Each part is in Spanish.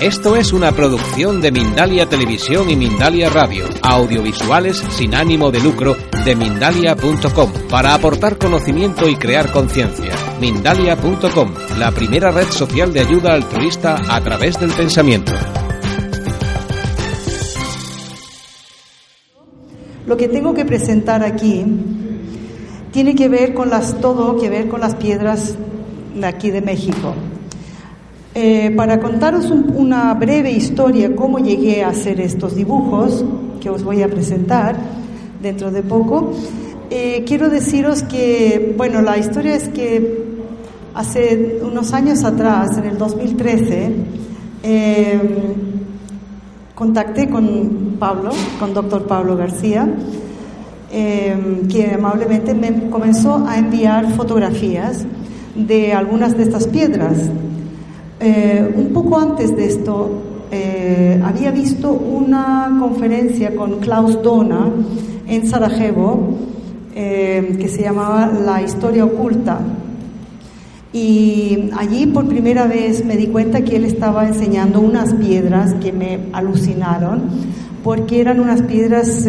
Esto es una producción de Mindalia Televisión y Mindalia Radio, audiovisuales sin ánimo de lucro de mindalia.com, para aportar conocimiento y crear conciencia. Mindalia.com, la primera red social de ayuda altruista a través del pensamiento. Lo que tengo que presentar aquí tiene que ver con las todo que ver con las piedras de aquí de México. Eh, para contaros una breve historia, cómo llegué a hacer estos dibujos, que os voy a presentar dentro de poco, eh, quiero deciros que, bueno, la historia es que hace unos años atrás, en el 2013, eh, contacté con Pablo, con doctor Pablo García, que amablemente me comenzó a enviar fotografías de algunas de estas piedras eh, un poco antes de esto, eh, había visto una conferencia con Klaus Dona en Sarajevo eh, que se llamaba La historia oculta. Y allí por primera vez me di cuenta que él estaba enseñando unas piedras que me alucinaron, porque eran unas piedras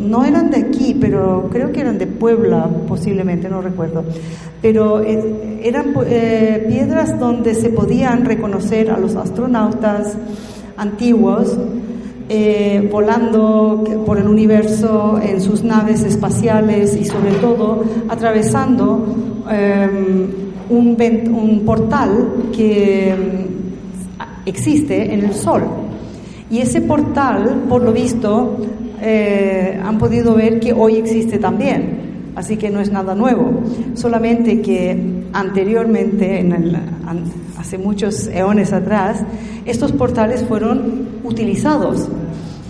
no eran de aquí, pero creo que eran de Puebla, posiblemente, no recuerdo. Pero eran eh, piedras donde se podían reconocer a los astronautas antiguos eh, volando por el universo en sus naves espaciales y sobre todo atravesando un, un portal que mm, existe en el Sol. Y ese portal, por lo visto, eh, han podido ver que hoy existe también. Así que no es nada nuevo, solamente que anteriormente, en hace muchos eones atrás, estos portales fueron utilizados.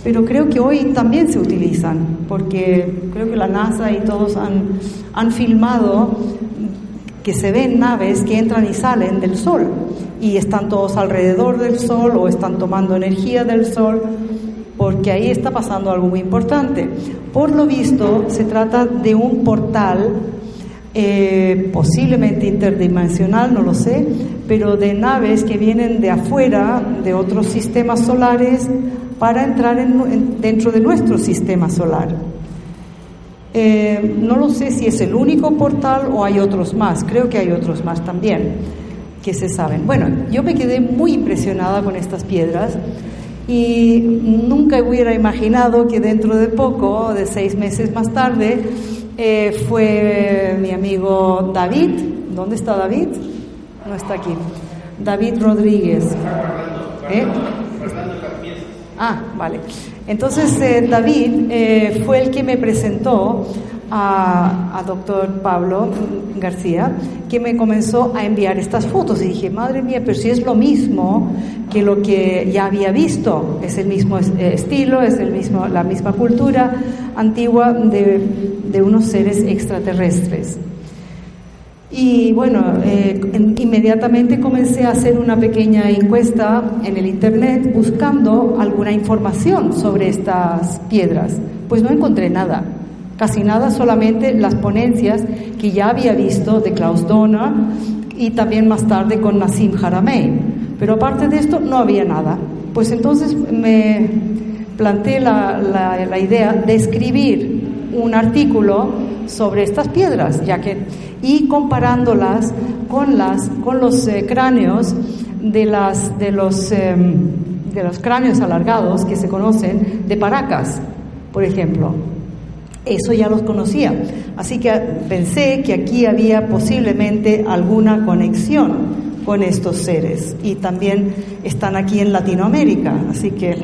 Pero creo que hoy también se utilizan, porque creo que la NASA y todos han filmado que se ven naves que entran y salen del Sol. Y están todos alrededor del Sol o están tomando energía del Sol porque ahí está pasando algo muy importante. Por lo visto, se trata de un portal eh, posiblemente interdimensional, no lo sé, pero de naves que vienen de afuera, de otros sistemas solares, para entrar dentro de nuestro sistema solar. Eh, no lo sé si es el único portal o hay otros más, creo que hay otros más también que se saben. Bueno, yo me quedé muy impresionada con estas piedras y nunca hubiera imaginado que dentro de poco, de seis meses más tarde, eh, fue mi amigo David. ¿Dónde está David? No está aquí. David Rodríguez. ¿Eh? Ah, vale. Entonces eh, David fue el que me presentó a, doctor Pablo García, que me comenzó a enviar estas fotos y dije, madre mía, pero si es lo mismo que lo que ya había visto, es el mismo eh, estilo, es el mismo, la misma cultura antigua de, de unos seres extraterrestres. Y bueno, eh, inmediatamente comencé a hacer una pequeña encuesta en el Internet buscando alguna información sobre estas piedras. Pues no encontré nada casi nada, solamente las ponencias que ya había visto de Klaus Donner y también más tarde con Nassim Haramein. Pero aparte de esto no había nada. Pues entonces me planteé la, la, idea de escribir un artículo sobre estas piedras, ya que y comparándolas con las con los eh, cráneos de las de los em, de los cráneos alargados que se conocen de Paracas, por ejemplo. Eso ya los conocía. Así que pensé que aquí había posiblemente alguna conexión con estos seres y también están aquí en Latinoamérica. Así que,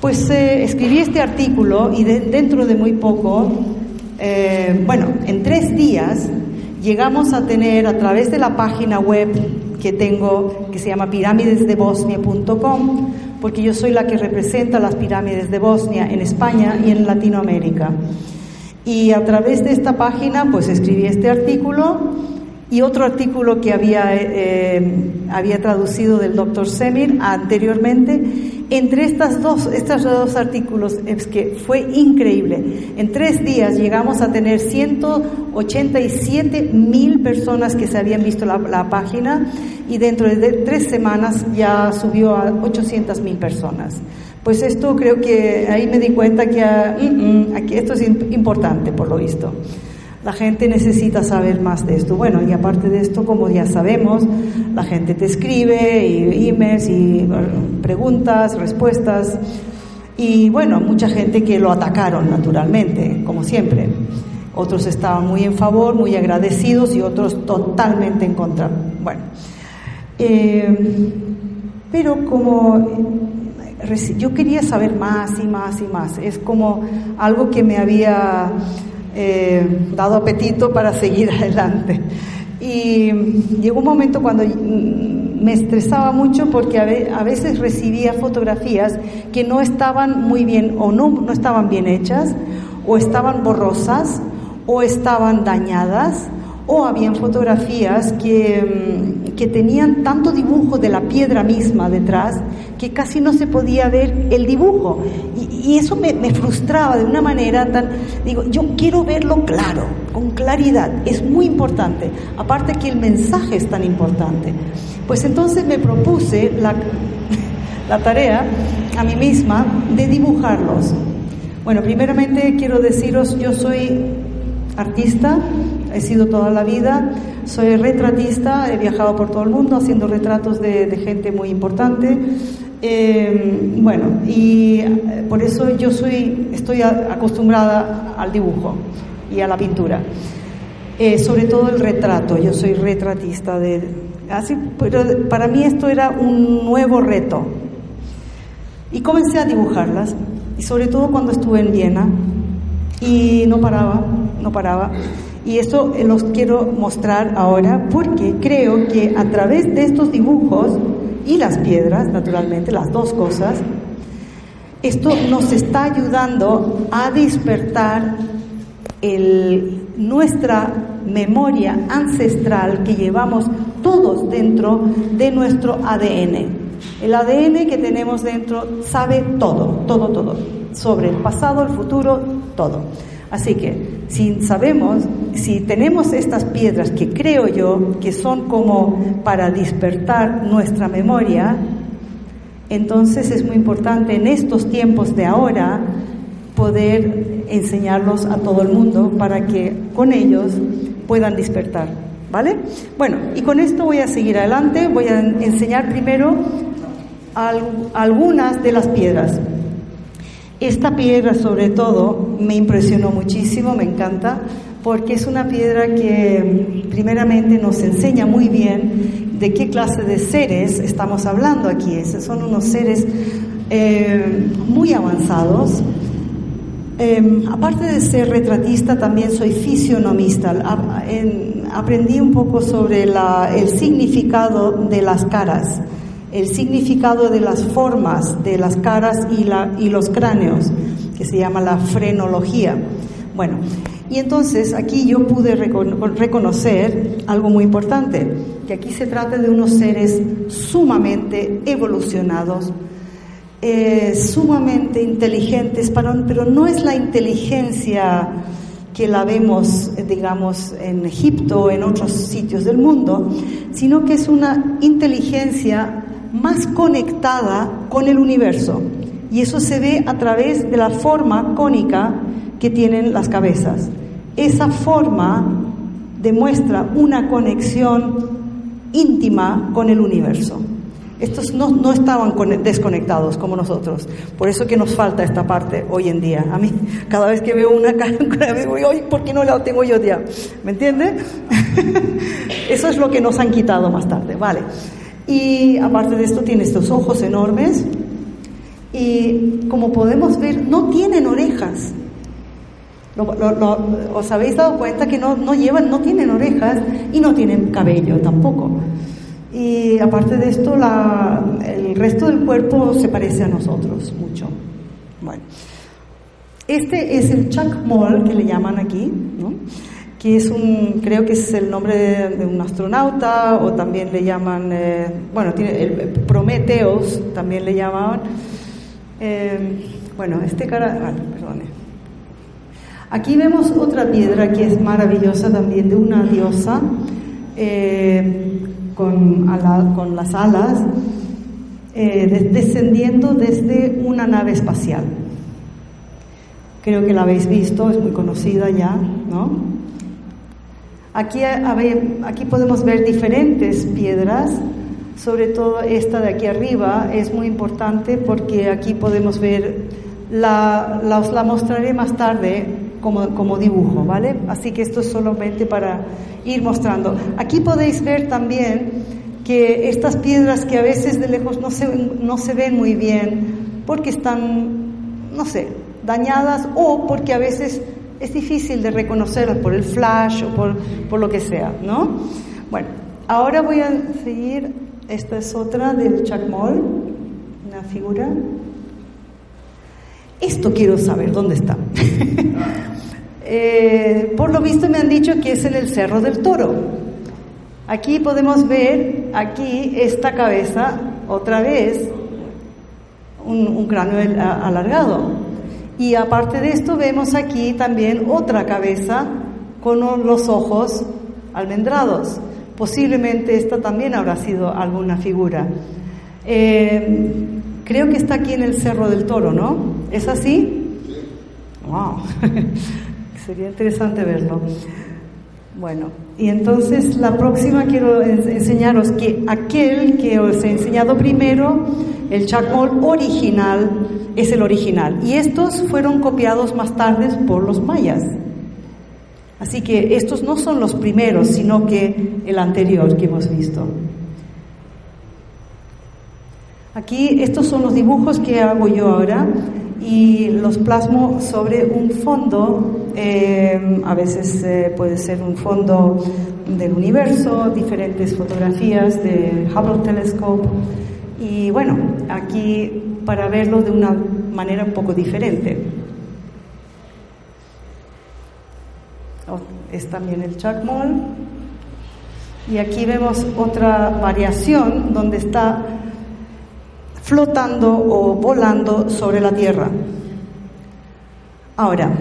pues eh, escribí este artículo y dentro de muy poco, eh, bueno, en tres días llegamos a tener a través de la página web que tengo que se llama pirámidesdebosnia.com, porque yo soy la que representa las pirámides de Bosnia en España y en Latinoamérica. Y a través de esta página pues escribí este artículo y otro artículo que había, eh, había traducido del doctor Semir anteriormente. Entre estas dos, estos dos artículos es que fue increíble. En tres días llegamos a tener 187 mil personas que se habían visto la, la, página y dentro de tres semanas ya subió a 800 mil personas. Pues esto creo que ahí me di cuenta que mm, mm, aquí esto es importante por lo visto. La gente necesita saber más de esto. Bueno, y aparte de esto, como ya sabemos, la gente te escribe, y emails y preguntas, respuestas. Y bueno, mucha gente que lo atacaron naturalmente, como siempre. Otros estaban muy en favor, muy agradecidos y otros totalmente en contra. Bueno, eh, pero como yo quería saber más y más y más, es como algo que me había eh, dado apetito para seguir adelante. Y llegó un momento cuando me estresaba mucho porque a veces recibía fotografías que no estaban muy bien o no, no estaban bien hechas o estaban borrosas o estaban dañadas o habían fotografías que, mm, que, tenían tanto dibujo de la piedra misma detrás que casi no se podía ver el dibujo. Y, eso me, me, frustraba de una manera tan... Digo, yo quiero verlo claro, con claridad, es muy importante. Aparte que el mensaje es tan importante. Pues entonces me propuse la, la tarea a mí misma de dibujarlos. Bueno, primeramente quiero deciros, yo soy artista, he sido toda la vida, soy retratista, he viajado por todo el mundo haciendo retratos de, gente muy importante. Eh, bueno, y eh, por eso yo soy, estoy acostumbrada al dibujo y a la pintura. Eh, sobre todo el retrato, yo soy retratista de... Así, pero para mí esto era un nuevo reto. Y comencé a dibujarlas, y sobre todo cuando estuve en Viena, y no paraba, no paraba. Y eso los quiero mostrar ahora porque creo que a través de estos dibujos y las piedras, naturalmente, las dos cosas, esto nos está ayudando a despertar el, nuestra memoria ancestral que llevamos todos dentro de nuestro ADN. El ADN que tenemos dentro sabe todo, todo, todo, sobre el pasado, el futuro, todo. Así que si sabemos, si tenemos estas piedras que creo yo que son como para despertar nuestra memoria, entonces es muy importante en estos tiempos de ahora poder enseñarlos a todo el mundo para que con ellos puedan despertar. ¿Vale? Bueno, y con esto voy a seguir adelante. Voy a enseñar primero algunas de las piedras. Esta piedra sobre todo me impresionó muchísimo, me encanta, porque es una piedra que primeramente nos enseña muy bien de qué clase de seres estamos hablando aquí. son unos seres eh, muy avanzados. Em, aparte de ser retratista, también soy fisionomista. aprendí un poco sobre el significado de las caras el significado de las formas de las caras y, la, y los cráneos, que se llama la frenología. Bueno, y entonces aquí yo pude reconocer algo muy importante, que aquí se trata de unos seres sumamente evolucionados, eh, sumamente inteligentes, pero no es la inteligencia que la vemos, digamos, en Egipto o en otros sitios del mundo, sino que es una inteligencia más conectada con el universo. Y eso se ve a través de la forma cónica que tienen las cabezas. Esa forma demuestra una conexión íntima con el universo. Estos no, no, estaban desconectados como nosotros. Por eso que nos falta esta parte hoy en día. A mí, cada vez que veo una cara, digo, ¿por qué no la tengo yo ya? ¿Me entiende? eso es lo que nos han quitado más tarde. Vale. Y aparte de esto tiene estos ojos enormes y como podemos ver no tienen orejas. ¿Os habéis dado cuenta que no, no, llevan, no tienen orejas y no tienen cabello tampoco? Y aparte de esto, el resto del cuerpo se parece a nosotros mucho. Bueno, este es el Chakmol que le llaman aquí, ¿no? Que es un, creo que es el nombre de, un astronauta, o también le llaman, eh, bueno, tiene Prometeos, también le llamaban. Eh, bueno, este cara, ah, perdone. Aquí vemos otra piedra que es maravillosa también, de una diosa eh, con, con, las alas, descendiendo desde una nave espacial. Creo que la habéis visto, es muy conocida ya, ¿no? Aquí, aquí podemos ver diferentes piedras, sobre todo esta de aquí arriba es muy importante porque aquí podemos ver, la, os la mostraré más tarde como, como, dibujo, ¿vale? Así que esto es solamente para ir mostrando. Aquí podéis ver también que estas piedras que a veces de lejos no se, no se ven muy bien porque están, no sé, dañadas o porque a veces es difícil de reconocerlas por el flash o por, por lo que sea, ¿no? Bueno, ahora voy a seguir, esta es otra del Chacmol, una figura. Esto quiero saber, ¿dónde está? Eh, por lo visto me han dicho que es en el Cerro del Toro. Aquí podemos ver, aquí esta cabeza, otra vez, un cráneo alargado. Y aparte de esto vemos aquí también otra cabeza con los ojos almendrados. Posiblemente esta también habrá sido alguna figura. Eh, creo que está aquí en el Cerro del Toro, ¿no? ¿Es así? ¡Wow! Sería interesante verlo. Bueno, y entonces la próxima quiero enseñaros que aquel que os he enseñado primero, el chacmol original, es el original. Y estos fueron copiados más tarde por los mayas. Así que estos no son los primeros, sino que el anterior que hemos visto. Aquí estos son los dibujos que hago yo ahora y los plasmo sobre un fondo, eh, a veces eh, puede ser un fondo del universo, diferentes fotografías de Hubble Telescope y bueno, aquí para verlo de una manera un poco diferente. Oh, es también el Chacmol. Y aquí vemos otra variación donde está flotando o volando sobre la Tierra. Ahora,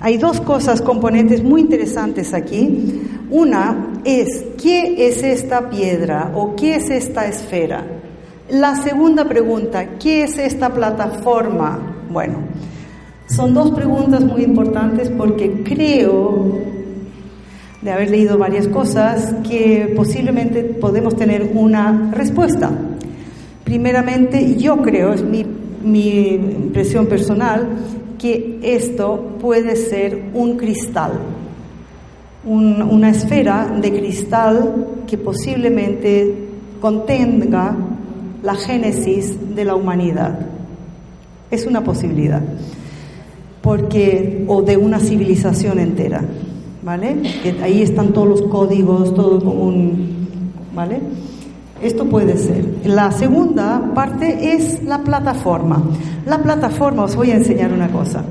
hay dos cosas, componentes muy interesantes aquí. Una es, ¿qué es esta piedra o qué es esta esfera? La segunda pregunta, ¿qué es esta plataforma? Bueno, son dos preguntas muy importantes porque creo, de haber leído varias cosas, que posiblemente podemos tener una respuesta. Primeramente, yo creo, es mi, impresión personal, que esto puede ser un cristal, una esfera de cristal que posiblemente contenga la génesis de la humanidad. Es una posibilidad. Porque, o de una civilización entera, ¿vale? ahí están todos los códigos, todo un, ¿vale? Esto puede ser. La segunda parte es la plataforma. La plataforma, os voy a enseñar una cosa.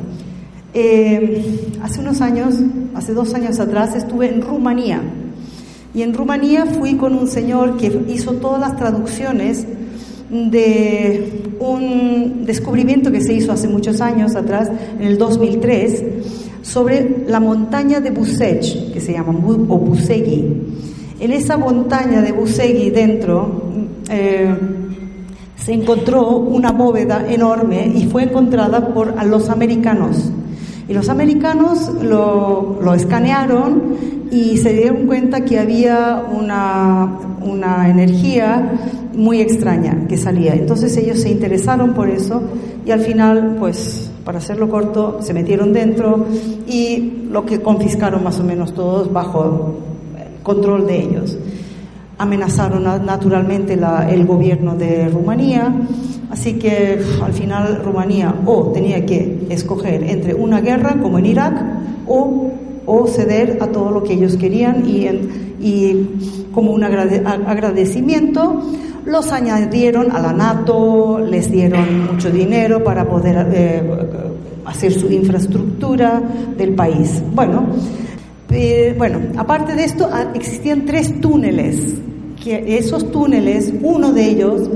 Eh, hace unos años, hace dos años atrás, estuve en Rumanía. Y en Rumanía fui con un señor que hizo todas las traducciones de un descubrimiento que se hizo hace muchos años atrás, en el 2003, sobre la montaña de Buseg, que se llama, o Busegui. En esa montaña de Busegui dentro eh, se encontró una bóveda enorme y fue encontrada por los americanos. Y los americanos lo, lo escanearon y se dieron cuenta que había una, una energía muy extraña que salía. Entonces ellos se interesaron por eso y al final, pues, para hacerlo corto, se metieron dentro y lo que confiscaron más o menos todos bajo control de ellos. Amenazaron naturalmente el gobierno de Rumanía, así que al final Rumanía o tenía que escoger entre una guerra como en Irak o, o ceder a todo lo que ellos querían y, y como un agradecimiento los añadieron a la NATO, les dieron mucho dinero para poder eh, hacer su infraestructura del país. Bueno, eh, bueno, aparte de esto, ah, existían tres túneles, esos túneles, uno de ellos,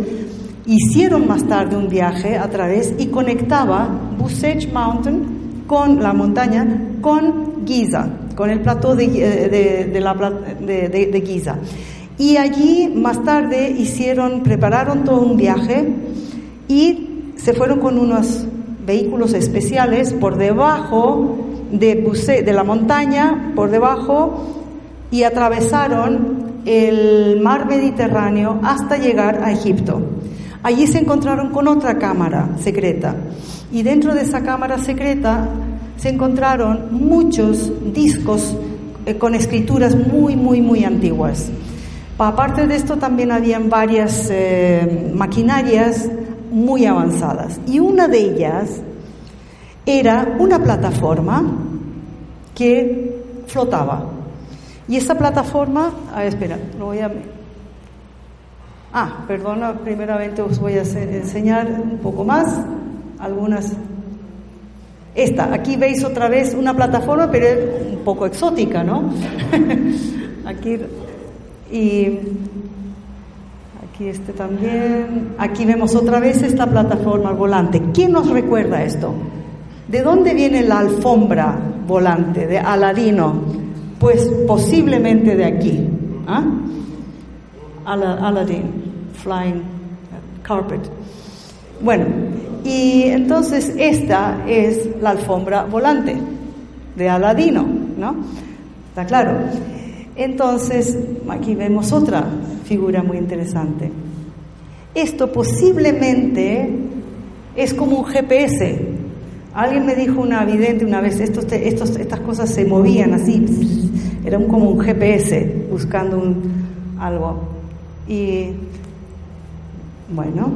hicieron más tarde un viaje a través y conectaba Busech Mountain con la montaña con Giza, con el plató de, eh, de, Giza. Y allí más tarde hicieron, prepararon todo un viaje y se fueron con unos vehículos especiales por debajo de, de la montaña, por debajo, y atravesaron el mar Mediterráneo hasta llegar a Egipto. Allí se encontraron con otra cámara secreta y dentro de esa cámara secreta se encontraron muchos discos eh, con escrituras muy, muy, muy antiguas. Aparte de esto también habían varias eh, maquinarias muy avanzadas y una de ellas era una plataforma que flotaba. Y esa plataforma, a ver, espera, lo voy a... Ah, perdona, primeramente os voy a enseñar un poco más algunas. Esta, aquí veis otra vez una plataforma, pero un poco exótica, ¿no? aquí y aquí este también. Aquí vemos otra vez esta plataforma volante. ¿Quién nos recuerda esto? ¿De dónde viene la alfombra volante de Aladino? Pues posiblemente de aquí. ¿ah? Aladdin, flying carpet. Bueno, y entonces esta es la alfombra volante de Aladino, ¿no? Está claro. Entonces, aquí vemos otra figura muy interesante. Esto posiblemente es como un GPS. Alguien me dijo una vidente una vez, estos, estos, estas cosas se movían así, era como un GPS buscando un, algo. Y bueno,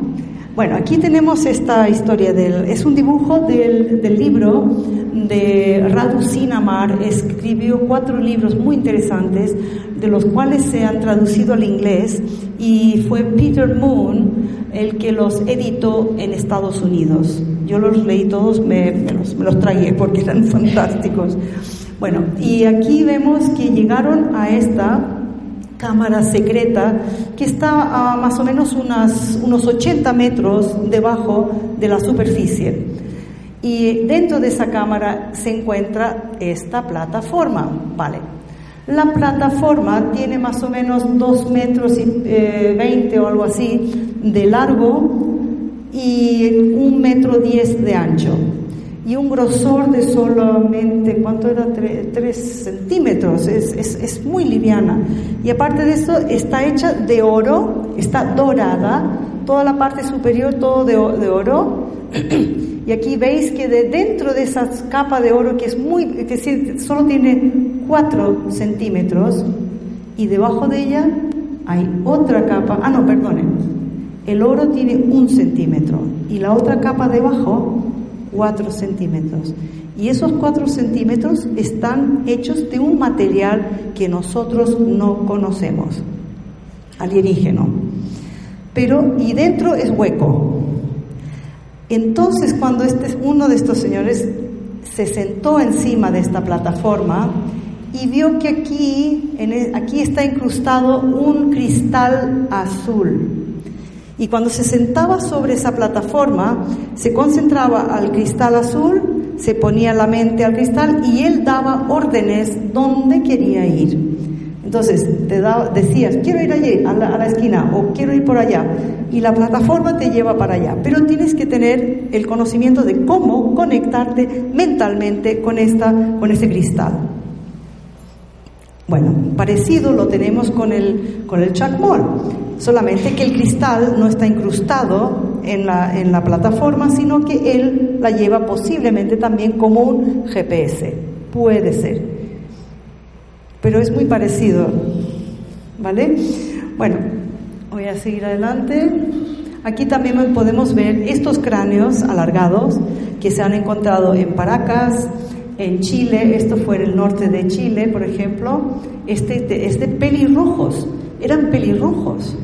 bueno, aquí tenemos esta historia del, es un dibujo del, del libro de Radu Sinamar, escribió cuatro libros muy interesantes, de los cuales se han traducido al inglés, y fue Peter Moon el que los editó en Estados Unidos. Yo los leí todos, me, los, me los tragué porque eran fantásticos. Bueno, y aquí vemos que llegaron a esta cámara secreta que está a más o menos unas, unos 80 metros debajo de la superficie. Y dentro de esa cámara se encuentra esta plataforma, ¿vale? La plataforma tiene más o menos 2 metros y 20 eh, o algo así de largo y un metro 10 de ancho y un grosor de solamente, ¿cuánto era? 3 centímetros, es, es, es, muy liviana. Y aparte de eso, está hecha de oro, está dorada, toda la parte superior todo de, de oro. y aquí veis que de dentro de esa capa de oro, que es muy, que solo tiene 4 centímetros, y debajo de ella hay otra capa, ah no, perdonen, el oro tiene un centímetro y la otra capa debajo 4 centímetros. Y esos 4 centímetros están hechos de un material que nosotros no conocemos, alienígeno. Pero, y dentro es hueco. Entonces, cuando este, uno de estos señores se sentó encima de esta plataforma y vio que aquí, en aquí está incrustado un cristal azul. Y cuando se sentaba sobre esa plataforma, se concentraba al cristal azul, se ponía la mente al cristal y él daba órdenes dónde quería ir. Entonces, te decías, quiero ir allí, a la, esquina, o quiero ir por allá, y la plataforma te lleva para allá. Pero tienes que tener el conocimiento de cómo conectarte mentalmente con, esta, con ese cristal. Bueno, parecido lo tenemos con el, con el chacmol, solamente que el cristal no está incrustado en la, en la plataforma, sino que él la lleva posiblemente también como un GPS. Puede ser. Pero es muy parecido. ¿Vale? Bueno, voy a seguir adelante. Aquí también podemos ver estos cráneos alargados que se han encontrado en Paracas, en Chile, esto fue en el norte de Chile, por ejemplo, este es de pelirrojos, eran pelirrojos,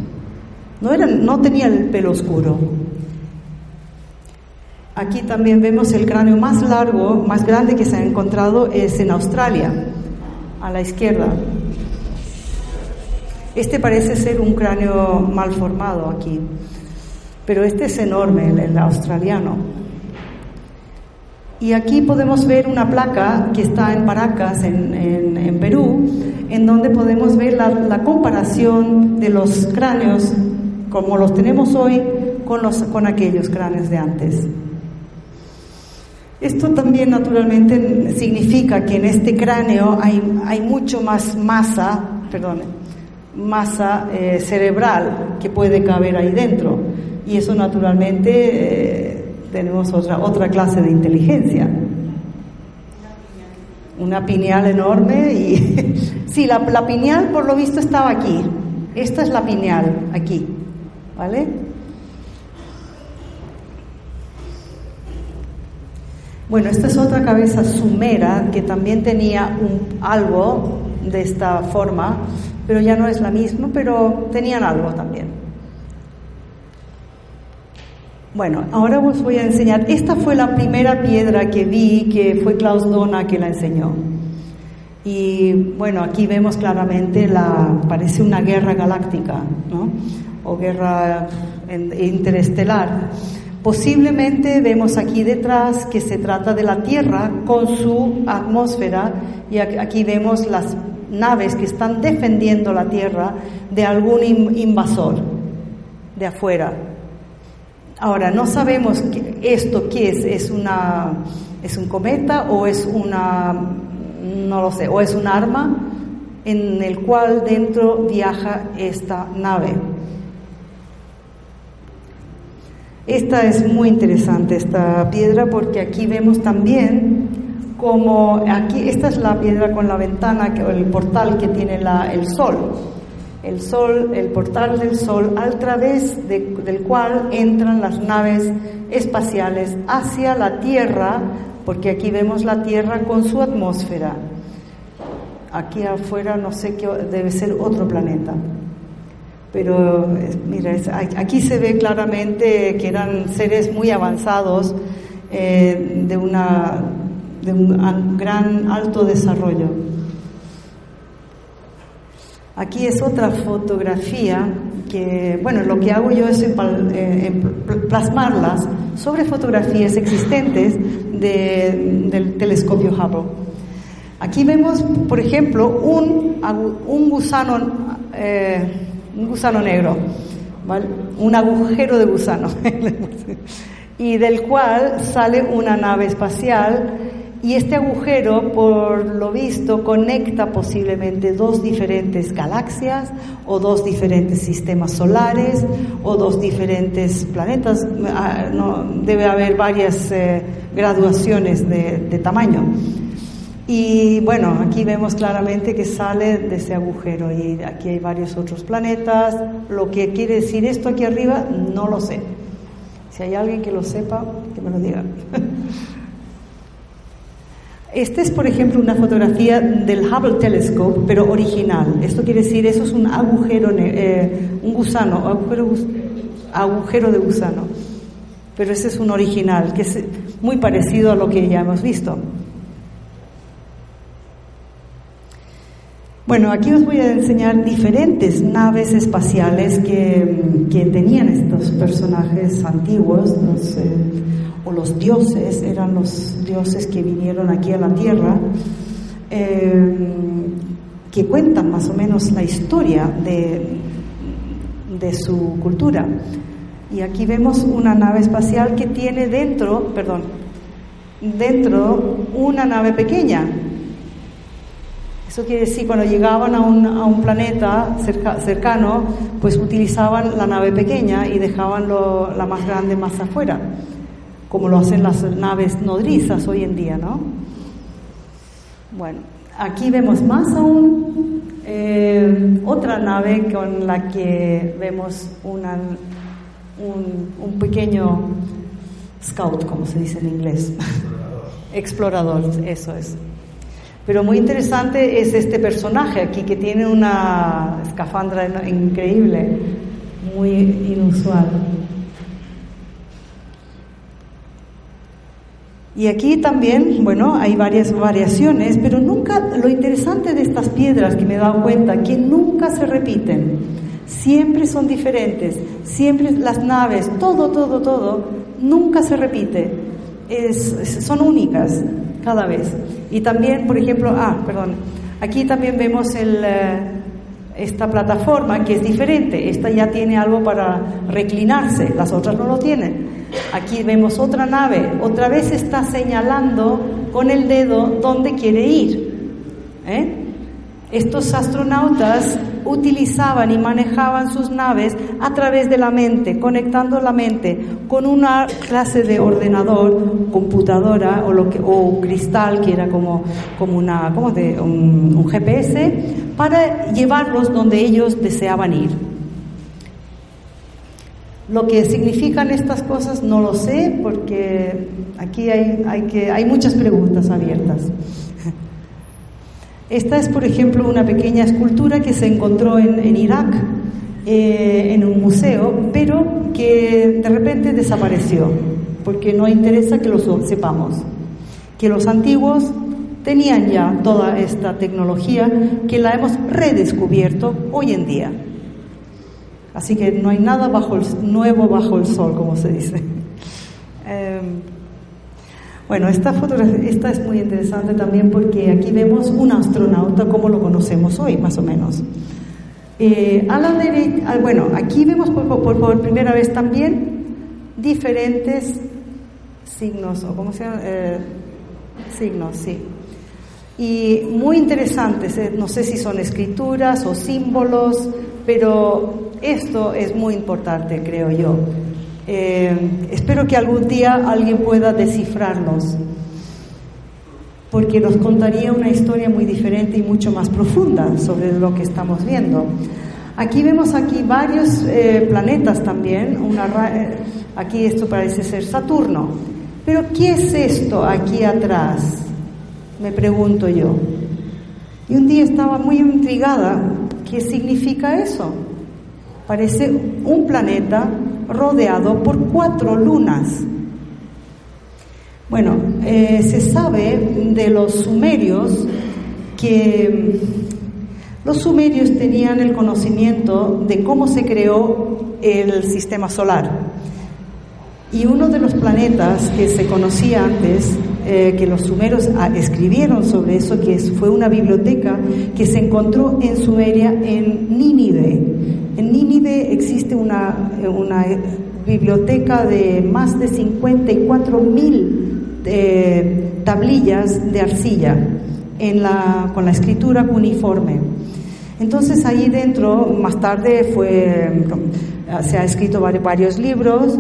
no, eran, no tenían el pelo oscuro. Aquí también vemos el cráneo más largo, más grande que se ha encontrado es en Australia, a la izquierda. Este parece ser un cráneo mal formado aquí, pero este es enorme, el, australiano. Y aquí podemos ver una placa que está en Paracas, en, Perú, en donde podemos ver la, comparación de los cráneos como los tenemos hoy con, los, con aquellos cráneos de antes. Esto también naturalmente significa que en este cráneo hay, hay mucho más masa, perdón, masa eh, cerebral que puede caber ahí dentro. Y eso naturalmente eh, tenemos otra, otra clase de inteligencia. Una pineal enorme y sí, la, pineal por lo visto estaba aquí. Esta es la pineal, aquí, ¿vale? Bueno, esta es otra cabeza sumera que también tenía un, algo de esta forma, pero ya no es la misma, pero tenían algo también. Bueno, ahora os voy a enseñar. Esta fue la primera piedra que vi, que fue Klaus Dona que la enseñó. Y bueno, aquí vemos claramente la, parece una guerra galáctica, ¿no? O guerra interestelar. Posiblemente vemos aquí detrás que se trata de la Tierra con su atmósfera y aquí vemos las naves que están defendiendo la Tierra de algún invasor de afuera. Ahora, no sabemos esto qué es, es, una, es un cometa o es una, no lo sé, o es un arma en el cual dentro viaja esta nave. Esta es muy interesante, esta piedra, porque aquí vemos también como aquí, esta es la piedra con la ventana, que, el portal que tiene la, el sol. El sol, el portal del sol, a través del cual entran las naves espaciales hacia la Tierra, porque aquí vemos la Tierra con su atmósfera. Aquí afuera no sé qué debe ser otro planeta. Pero mira, aquí se ve claramente que eran seres muy avanzados eh, de, una, de un gran alto desarrollo. Aquí es otra fotografía que, bueno, lo que hago yo es eh, plasmarlas sobre fotografías existentes del telescopio Hubble. Aquí vemos, por ejemplo, un, un gusano eh, un gusano negro, un agujero de gusano, y del cual sale una nave espacial y este agujero, por lo visto, conecta posiblemente dos diferentes galaxias o dos diferentes sistemas solares o dos diferentes planetas. Ah, no, debe haber varias eh, graduaciones de tamaño. Y bueno, aquí vemos claramente que sale de ese agujero y aquí hay varios otros planetas. Lo que quiere decir esto aquí arriba, no lo sé. Si hay alguien que lo sepa, que me lo diga. Este es, por ejemplo, una fotografía del Hubble Telescope, pero original. Esto quiere decir, eso es un agujero, eh, un gusano, agujero, de gusano. Pero ese es un original, que es muy parecido a lo que ya hemos visto. Bueno, aquí os voy a enseñar diferentes naves espaciales que, tenían estos personajes antiguos, o los dioses, eran los dioses que vinieron aquí a la Tierra, eh, que cuentan más o menos la historia de, de su cultura. Y aquí vemos una nave espacial que tiene dentro, perdón, dentro una nave pequeña, eso quiere decir, cuando llegaban a un, a un planeta cercano, pues utilizaban la nave pequeña y dejaban la más grande más afuera, como lo hacen las naves nodrizas hoy en día, ¿no? Bueno, aquí vemos más aún eh, otra nave con la que vemos un, un pequeño scout, como se dice en inglés. explorador, eso es. Pero muy interesante es este personaje aquí que tiene una escafandra increíble, muy inusual. Y aquí también, bueno, hay varias variaciones, pero nunca, lo interesante de estas piedras que me he dado cuenta, que nunca se repiten, siempre son diferentes, siempre las naves, todo, todo, todo, nunca se repite, son únicas cada vez. Y también, por ejemplo, ah, perdón, aquí también vemos eh, esta plataforma que es diferente, esta ya tiene algo para reclinarse, las otras no lo tienen. Aquí vemos otra nave, otra vez está señalando con el dedo dónde quiere ir. ¿eh? Estos astronautas utilizaban y manejaban sus naves a través de la mente, conectando la mente con una clase de ordenador, computadora o, lo que, o cristal, que era como, como, una, como de, un GPS, para llevarlos donde ellos deseaban ir. Lo que significan estas cosas no lo sé porque aquí hay, hay, que, hay muchas preguntas abiertas. Esta es, por ejemplo, una pequeña escultura que se encontró en, Irak, eh, en un museo, pero que de repente desapareció, porque no interesa que lo sepamos, que los antiguos tenían ya toda esta tecnología que la hemos redescubierto hoy en día. Así que no hay nada bajo el, nuevo bajo el sol, como se dice. Em, bueno, esta fotografía esta es muy interesante también porque aquí vemos un astronauta como lo conocemos hoy, más o menos. Eh, a la derecha, bueno, aquí vemos por, por, primera vez también diferentes signos, o cómo se llama, eh, signos, sí. Y muy interesantes, eh, no sé si son escrituras o símbolos, pero esto es muy importante, creo yo. Eh, espero que algún día alguien pueda descifrarlos, porque nos contaría una historia muy diferente y mucho más profunda sobre lo que estamos viendo. Aquí vemos aquí varios eh, planetas también. Eh, aquí esto parece ser Saturno. Pero ¿qué es esto aquí atrás? Me pregunto yo. Y un día estaba muy intrigada. ¿Qué significa eso? Parece un planeta rodeado por cuatro lunas. Bueno, eh, se sabe de los sumerios que mm, los sumerios tenían el conocimiento de cómo se creó el sistema solar. Y uno de los planetas que se conocía antes, eh, que los sumerios ah, escribieron sobre eso, que fue una biblioteca que se encontró en Sumeria, en Nínive. En Nínive existe una, biblioteca de más de 54 mil eh, tablillas de arcilla con la escritura uniforme. Entonces ahí dentro, más tarde fue, se ha escrito varios libros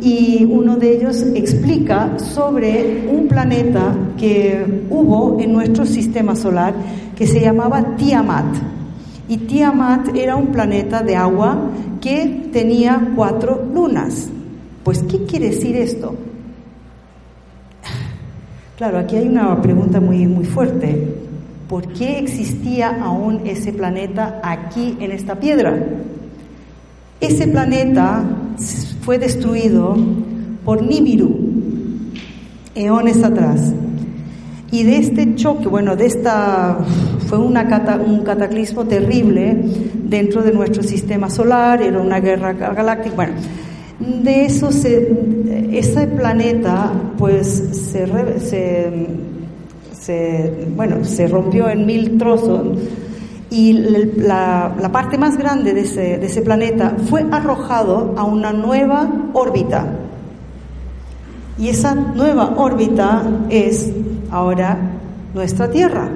y uno de ellos explica sobre un planeta que hubo en nuestro sistema solar que se llamaba Tiamat. Y Tiamat era un planeta de agua que tenía cuatro lunas. Pues, ¿qué quiere decir esto? Claro, aquí hay una pregunta muy, muy fuerte. ¿Por qué existía aún ese planeta aquí en esta piedra? Ese planeta fue destruido por Nibiru eones atrás. Y de este choque, bueno, de esta fue una un cataclismo terrible dentro de nuestro sistema solar, era una guerra galáctica. Bueno, de eso ese planeta pues se, se, bueno, se rompió en mil trozos y la, la parte más grande de ese, de ese planeta fue arrojado a una nueva órbita. Y esa nueva órbita es ahora nuestra Tierra.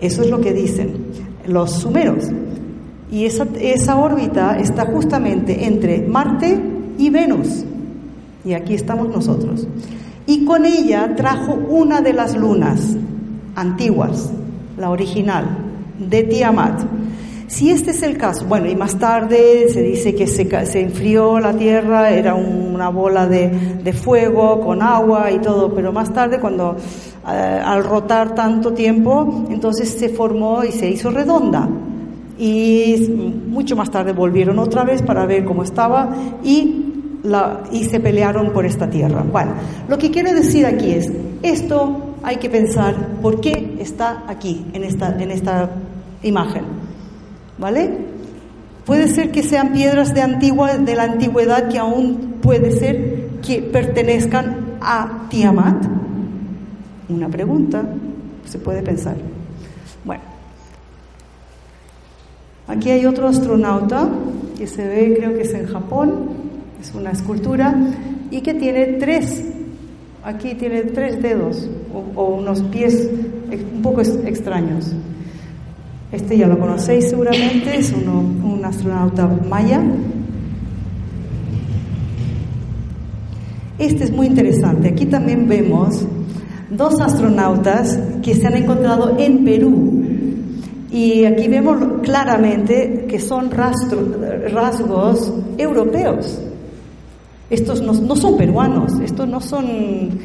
Eso es lo que dicen los sumeros. Y esa, esa órbita está justamente entre Marte y Venus. Y aquí estamos nosotros. Y con ella trajo una de las lunas antiguas, la original, de Tiamat, Si este es el caso, bueno, y más tarde se dice que se, se enfrió la Tierra, era una bola de, fuego con agua y todo, pero más tarde cuando eh, al rotar tanto tiempo, entonces se formó y se hizo redonda. Y mucho más tarde volvieron otra vez para ver cómo estaba y y se pelearon por esta tierra. Bueno, lo que quiero decir aquí es, esto hay que pensar por qué está aquí, en esta, en esta imagen. ¿Vale? Puede ser que sean piedras de, antigua, de la antigüedad que aún puede ser que pertenezcan a Tiamat. Una pregunta, se puede pensar. Bueno, aquí hay otro astronauta que se ve, creo que es en Japón, es una escultura, y que tiene tres, aquí tiene tres dedos o, o unos pies un poco extraños. Este ya lo conocéis seguramente, es un astronauta maya. Este es muy interesante. Aquí también vemos dos astronautas que se han encontrado en Perú. Y aquí vemos claramente que son rasgos europeos. Estos no, son peruanos, estos no son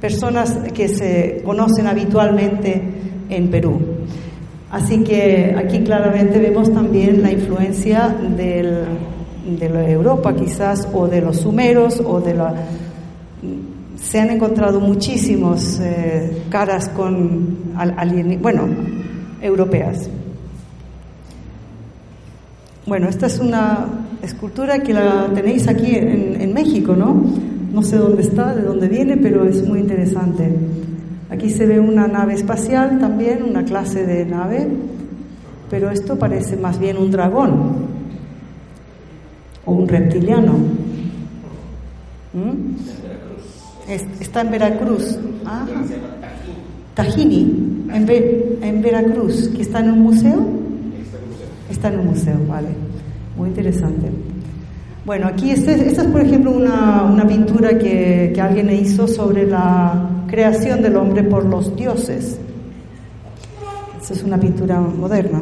personas que se conocen habitualmente en Perú. Así que aquí claramente vemos también la influencia de la Europa quizás o de los sumeros o de la... Se han encontrado muchísimos eh, caras con bueno, europeas. Bueno, esta es una escultura que la tenéis aquí en, en México, ¿no? No sé dónde está, de dónde viene, pero es muy interesante. Aquí se ve una nave espacial también, una clase de nave, pero esto parece más bien un dragón o un reptiliano. ¿Mm? está en Veracruz. Ah. Tajini, en, en Veracruz, que está en un museo. Está en un museo, vale. Muy interesante. Bueno, aquí este, esta es, por ejemplo, una, una pintura que, que alguien hizo sobre la creación del hombre por los dioses. Esa es una pintura moderna.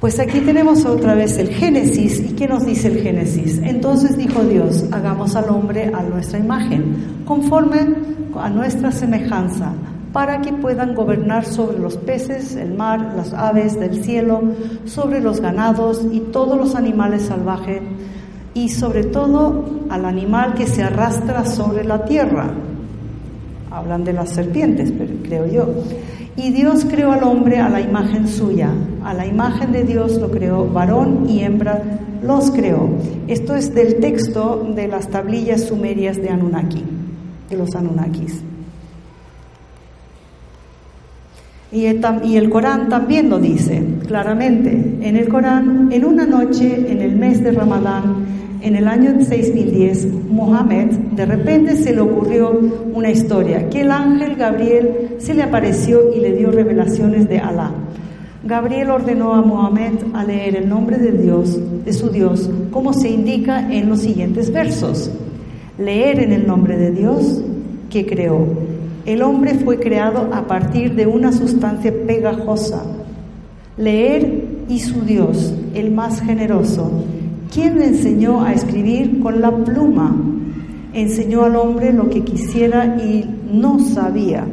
Pues aquí tenemos otra vez el Génesis. ¿Y qué nos dice el Génesis? Entonces dijo Dios, hagamos al hombre a nuestra imagen, conforme a nuestra semejanza, para que puedan gobernar sobre los peces, el mar, las aves del cielo, sobre los ganados y todos los animales salvajes y sobre todo al animal que se arrastra sobre la tierra. Hablan de las serpientes, creo yo. Y Dios creó al hombre a la imagen suya, a la imagen de Dios lo creó, varón y hembra los creó. Esto es del texto de las tablillas sumerias de Anunnaki, de los Anunnakis. Y el, Corán también lo dice claramente. En el Corán, en una noche, en el mes de Ramadán, en el año 6010, Mohammed de repente se le ocurrió una historia, que el ángel Gabriel se le apareció y le dio revelaciones de Alá. Gabriel ordenó a Mohammed a leer el nombre de Dios, de su Dios, como se indica en los siguientes versos. Leer en el nombre de Dios que creó. El hombre fue creado a partir de una sustancia pegajosa. Leer y su Dios, el más generoso, ¿Quién le enseñó a escribir con la pluma? Enseñó al hombre lo que quisiera y no sabía.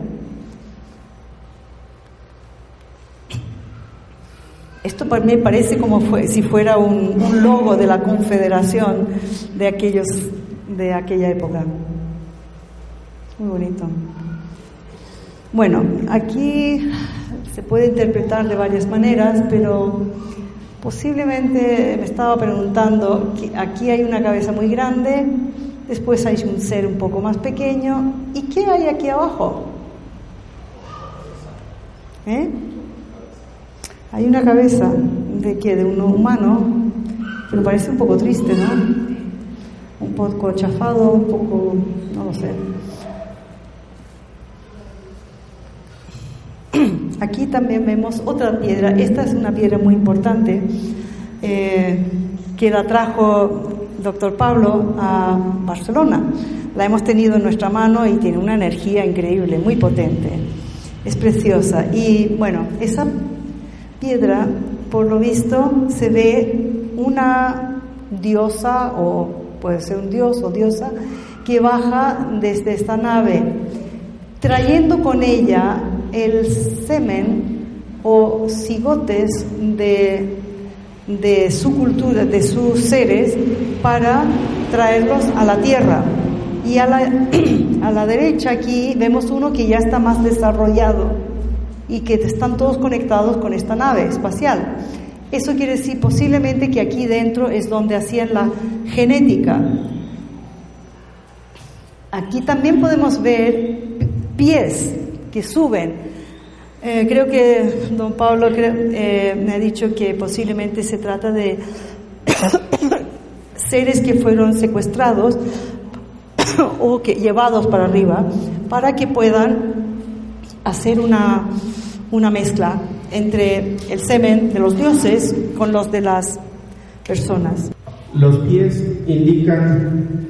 Esto para mí parece como si fuera un, un, logo de la confederación de aquellos de aquella época. Muy bonito. Bueno, aquí se puede interpretar de varias maneras, pero Posiblemente me estaba preguntando, aquí hay una cabeza muy grande, después hay un ser un poco más pequeño, ¿y qué hay aquí abajo? ¿Eh? Hay una cabeza de que de un humano, pero parece un poco triste, ¿no? Un poco chafado, un poco, no lo sé. Aquí también vemos otra piedra. Esta es una piedra muy importante eh, que la trajo doctor Pablo a Barcelona. La hemos tenido en nuestra mano y tiene una energía increíble, muy potente. Es preciosa. Y bueno, esa piedra, por lo visto, se ve una diosa o puede ser un dios o diosa que baja desde esta nave, trayendo con ella el semen o cigotes de, de su cultura, de sus seres, para traerlos a la tierra. Y a la, a la derecha aquí vemos uno que ya está más desarrollado y que están todos conectados con esta nave espacial. Eso quiere decir posiblemente que aquí dentro es donde hacían la genética. Aquí también podemos ver pies que suben. Eh, creo que don Pablo eh, me ha dicho que posiblemente se trata de seres que fueron secuestrados o que llevados para arriba para que puedan hacer una, una mezcla entre el semen de los dioses con los de las personas. Los pies indican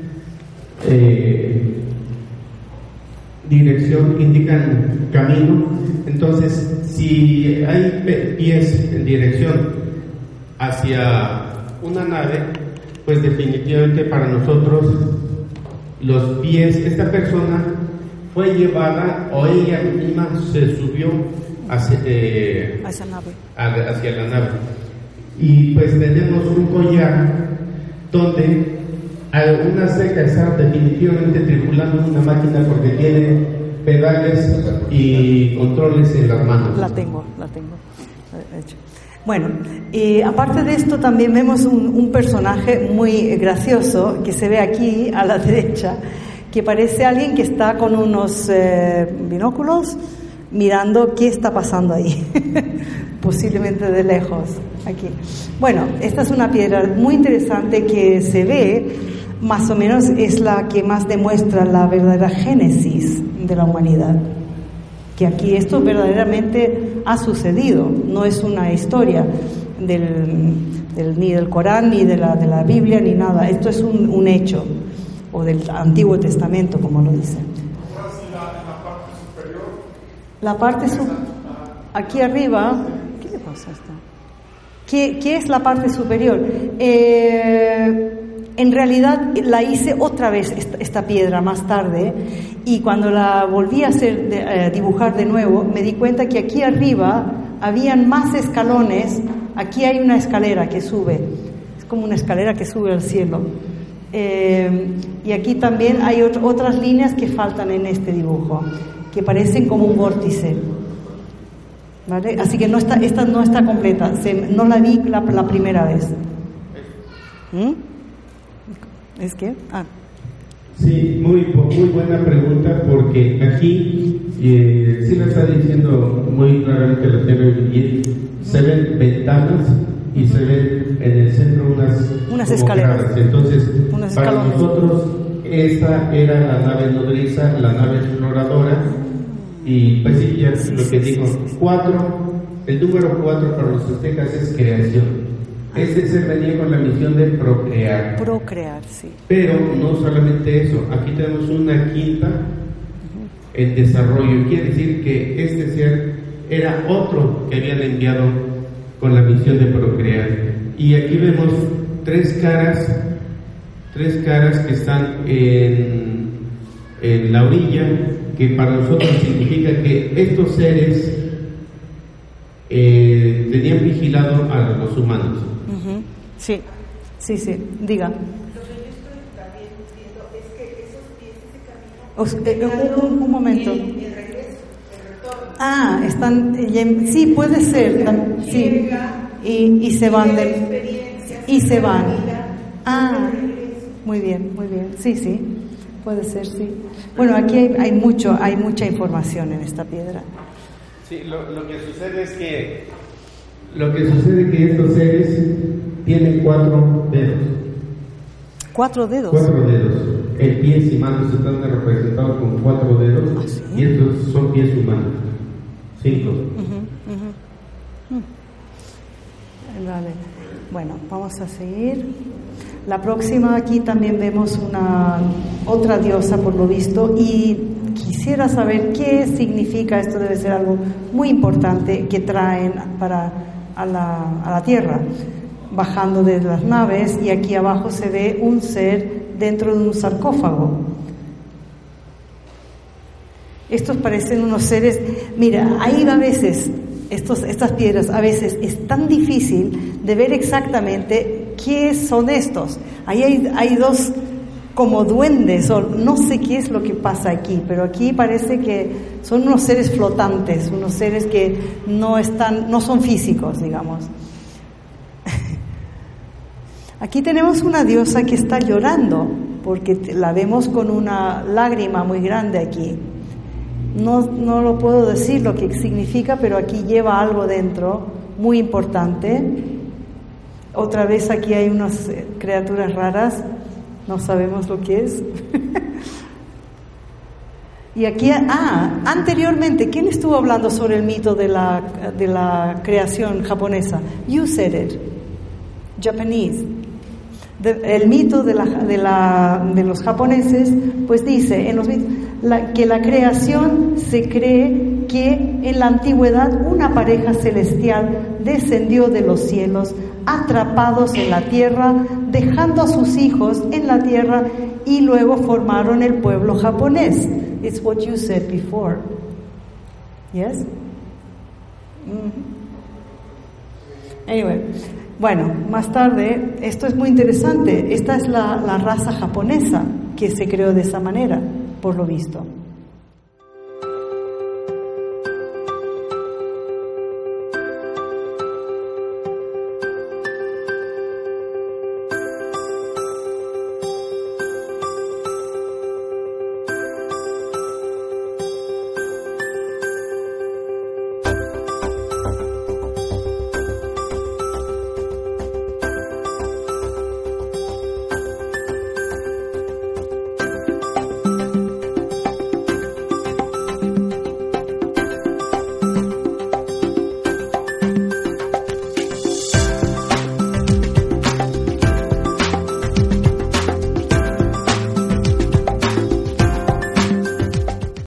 eh, dirección, indican camino. Entonces, si hay pies en dirección hacia una nave, pues definitivamente para nosotros los pies, esta persona fue llevada o ella misma se subió hacia, eh, hacia la nave. Y pues tenemos un collar donde alguna seca está definitivamente tripulando una máquina porque tiene pedales y controles en las manos. La tengo, la tengo. Bueno, y aparte de esto también vemos un, personaje muy gracioso que se ve aquí a la derecha, que parece alguien que está con unos eh, binóculos mirando qué está pasando ahí, posiblemente de lejos, aquí. Bueno, esta es una piedra muy interesante que se ve, más o menos es la que más demuestra la verdadera génesis de la humanidad. Que aquí esto verdaderamente ha sucedido, no es una historia del, ni del Corán, ni de la, de la Biblia, ni nada, esto es un, hecho, o del Antiguo Testamento, como lo dicen. La parte superior. Aquí arriba, ¿qué le pasa a esto? ¿Qué, ¿Qué, es la parte superior? Eh, en realidad la hice otra vez esta, piedra más tarde y cuando la volví a hacer eh, dibujar de nuevo me di cuenta que aquí arriba habían más escalones. Aquí hay una escalera que sube, es como una escalera que sube al cielo. Eh, y aquí también hay otras líneas que faltan en este dibujo que parecen como un vórtice. ¿Vale? Así que no está, esta no está completa, no la vi la, primera vez. ¿Mm? ¿Es que? Ah. Sí, muy, muy buena pregunta porque aquí, eh, sí lo está diciendo muy claramente la señora se ven ventanas y se ven en el centro unas, unas escaleras. Entonces, para nosotros esta era la nave nodriza, la nave exploradora y pues sí, ya lo que digo, cuatro, el número cuatro para los aztecas es creación. Este se venía con la misión de procrear. Procrear, sí. Pero no solamente eso, aquí tenemos una quinta en desarrollo. Quiere decir que este ser era otro que habían enviado con la misión de procrear. Y aquí vemos tres caras, tres caras que están en, en la orilla que para nosotros significa que estos seres eh, tenían vigilado a los humanos. Sí, sí, sí, diga. un, un, momento. Ah, están, sí, puede ser, sí, y, y se van de, y se van. Ah, muy bien, muy bien, sí, sí. Puede ser, sí. Bueno, aquí hay, mucho, hay mucha información en esta piedra. Sí, lo, que sucede es que lo que sucede es que estos seres tienen cuatro dedos. ¿Cuatro dedos? Cuatro dedos. El pies y manos están representados con cuatro dedos ¿Ah, y estos son pies humanos. Cinco. Vale. Bueno, vamos a seguir. La próxima aquí también vemos una otra diosa por lo visto y quisiera saber qué significa esto, debe ser algo muy importante que traen para a la, a la tierra, bajando de las naves y aquí abajo se ve un ser dentro de un sarcófago. Estos parecen unos seres, mira, ahí a veces, estos, estas piedras, a veces es tan difícil de ver exactamente qué son estos. Ahí hay, hay dos como duendes o no sé qué es lo que pasa aquí, pero aquí parece que son unos seres flotantes, unos seres que no están, no son físicos, digamos. Aquí tenemos una diosa que está llorando, porque la vemos con una lágrima muy grande aquí. No, no lo puedo decir lo que significa, pero aquí lleva algo dentro muy importante. Otra vez aquí hay unas eh, criaturas raras no sabemos lo que es. y aquí, ah, anteriormente, ¿quién estuvo hablando sobre el mito de la, de la creación japonesa? You said it, Japanese. El mito de, la, de, la, de, los japoneses, pues dice en los que la creación se cree que en la antigüedad una pareja celestial descendió de los cielos atrapados en la tierra, dejando a sus hijos en la tierra y luego formaron el pueblo japonés. It's what you said before. Yes? Mm-hmm. Anyway, bueno, más tarde, esto es muy interesante. Esta es la, raza japonesa que se creó de esa manera, por lo visto.